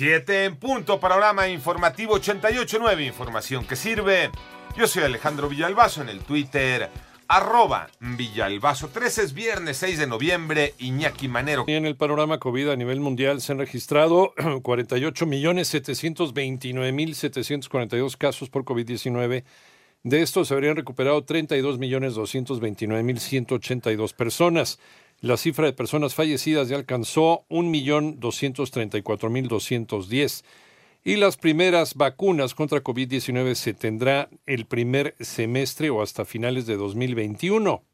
7 en punto, panorama informativo 88.9, información que sirve. Yo soy Alejandro Villalbazo en el Twitter, arroba Villalbazo. 13 es viernes 6 de noviembre, Iñaki Manero. En el panorama COVID a nivel mundial se han registrado 48.729.742 casos por COVID-19. De estos se habrían recuperado 32.229.182 personas. La cifra de personas fallecidas ya alcanzó 1.234.210 y las primeras vacunas contra COVID-19 se tendrá el primer semestre o hasta finales de 2021,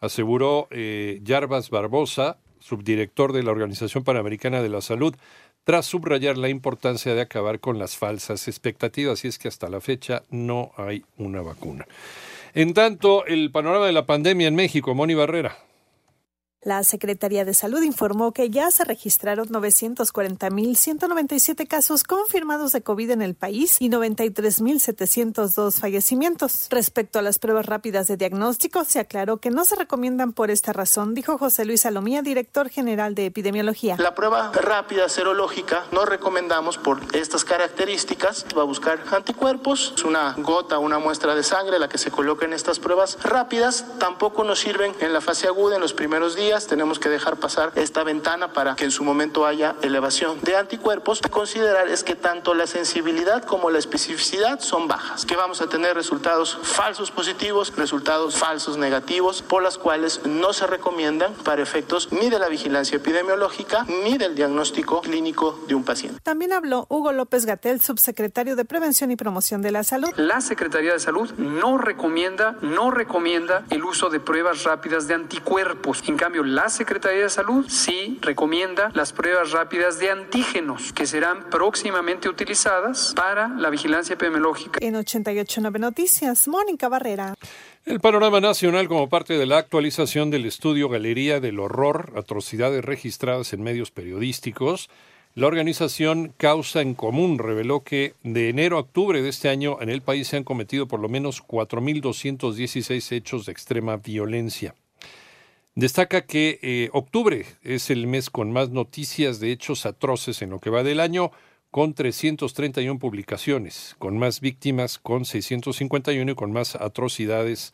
aseguró eh, Barbosa, subdirector de la Organización Panamericana de la Salud, tras subrayar la importancia de acabar con las falsas expectativas, y es que hasta la fecha no hay una vacuna. En tanto, el panorama de la pandemia en México, Moni Barrera. La Secretaría de Salud informó que ya se registraron 940.197 casos confirmados de COVID en el país y 93.702 fallecimientos. Respecto a las pruebas rápidas de diagnóstico, se aclaró que no se recomiendan por esta razón, dijo José Luis Salomía, director general de epidemiología. La prueba rápida serológica no recomendamos por estas características. Va a buscar anticuerpos, es una gota, una muestra de sangre la que se coloca en estas pruebas rápidas. Tampoco nos sirven en la fase aguda en los primeros días tenemos que dejar pasar esta ventana para que en su momento haya elevación de anticuerpos. Considerar es que tanto la sensibilidad como la especificidad son bajas, que vamos a tener resultados falsos positivos, resultados falsos negativos, por las cuales no se recomiendan para efectos ni de la vigilancia epidemiológica ni del diagnóstico clínico de un paciente. También habló Hugo López Gatel, subsecretario de Prevención y Promoción de la Salud. La Secretaría de Salud no recomienda, no recomienda el uso de pruebas rápidas de anticuerpos. En cambio, la Secretaría de Salud sí recomienda las pruebas rápidas de antígenos que serán próximamente utilizadas para la vigilancia epidemiológica. En 889 Noticias, Mónica Barrera. El panorama nacional como parte de la actualización del estudio Galería del Horror, atrocidades registradas en medios periodísticos, la organización Causa en Común reveló que de enero a octubre de este año en el país se han cometido por lo menos 4.216 hechos de extrema violencia. Destaca que eh, octubre es el mes con más noticias de hechos atroces en lo que va del año, con 331 publicaciones, con más víctimas, con 651 y con más atrocidades,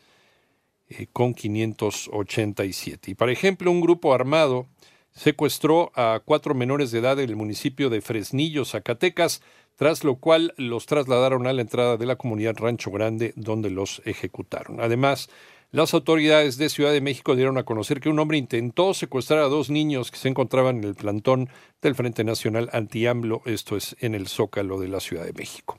eh, con 587. Y, por ejemplo, un grupo armado secuestró a cuatro menores de edad en el municipio de Fresnillo, Zacatecas, tras lo cual los trasladaron a la entrada de la comunidad Rancho Grande, donde los ejecutaron. Además, las autoridades de Ciudad de México dieron a conocer que un hombre intentó secuestrar a dos niños que se encontraban en el plantón del Frente Nacional Anti-AMLO, esto es en el Zócalo de la Ciudad de México.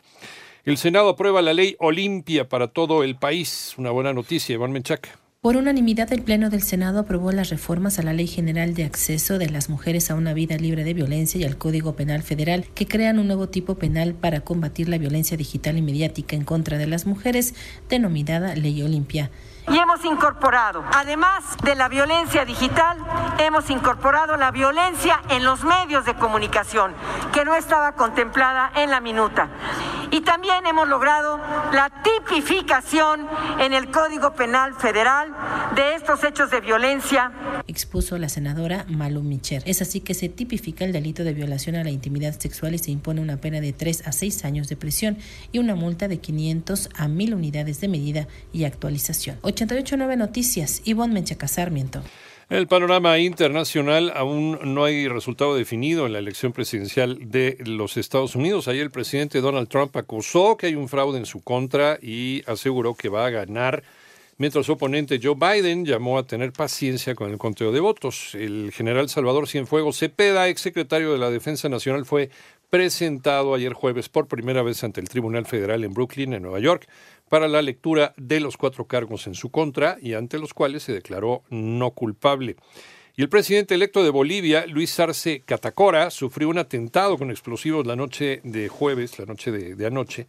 El Senado aprueba la ley Olimpia para todo el país. Una buena noticia, Iván Menchaca. Por unanimidad, el Pleno del Senado aprobó las reformas a la Ley General de Acceso de las Mujeres a una Vida Libre de Violencia y al Código Penal Federal, que crean un nuevo tipo penal para combatir la violencia digital y mediática en contra de las mujeres, denominada Ley Olimpia y hemos incorporado, además de la violencia digital, hemos incorporado la violencia en los medios de comunicación, que no estaba contemplada en la minuta. Y también hemos logrado la tipificación en el Código Penal Federal de estos hechos de violencia. Expuso la senadora Malu Micher. Es así que se tipifica el delito de violación a la intimidad sexual y se impone una pena de 3 a 6 años de prisión y una multa de 500 a 1000 unidades de medida y actualización. 889 Noticias, Ivonne Menchaca Sarmiento. el panorama internacional aún no hay resultado definido en la elección presidencial de los Estados Unidos. Ayer el presidente Donald Trump acusó que hay un fraude en su contra y aseguró que va a ganar, mientras su oponente Joe Biden llamó a tener paciencia con el conteo de votos. El general Salvador Cienfuegos Cepeda, exsecretario de la Defensa Nacional, fue presentado ayer jueves por primera vez ante el Tribunal Federal en Brooklyn, en Nueva York, para la lectura de los cuatro cargos en su contra y ante los cuales se declaró no culpable. Y el presidente electo de Bolivia, Luis Arce Catacora, sufrió un atentado con explosivos la noche de jueves, la noche de, anoche,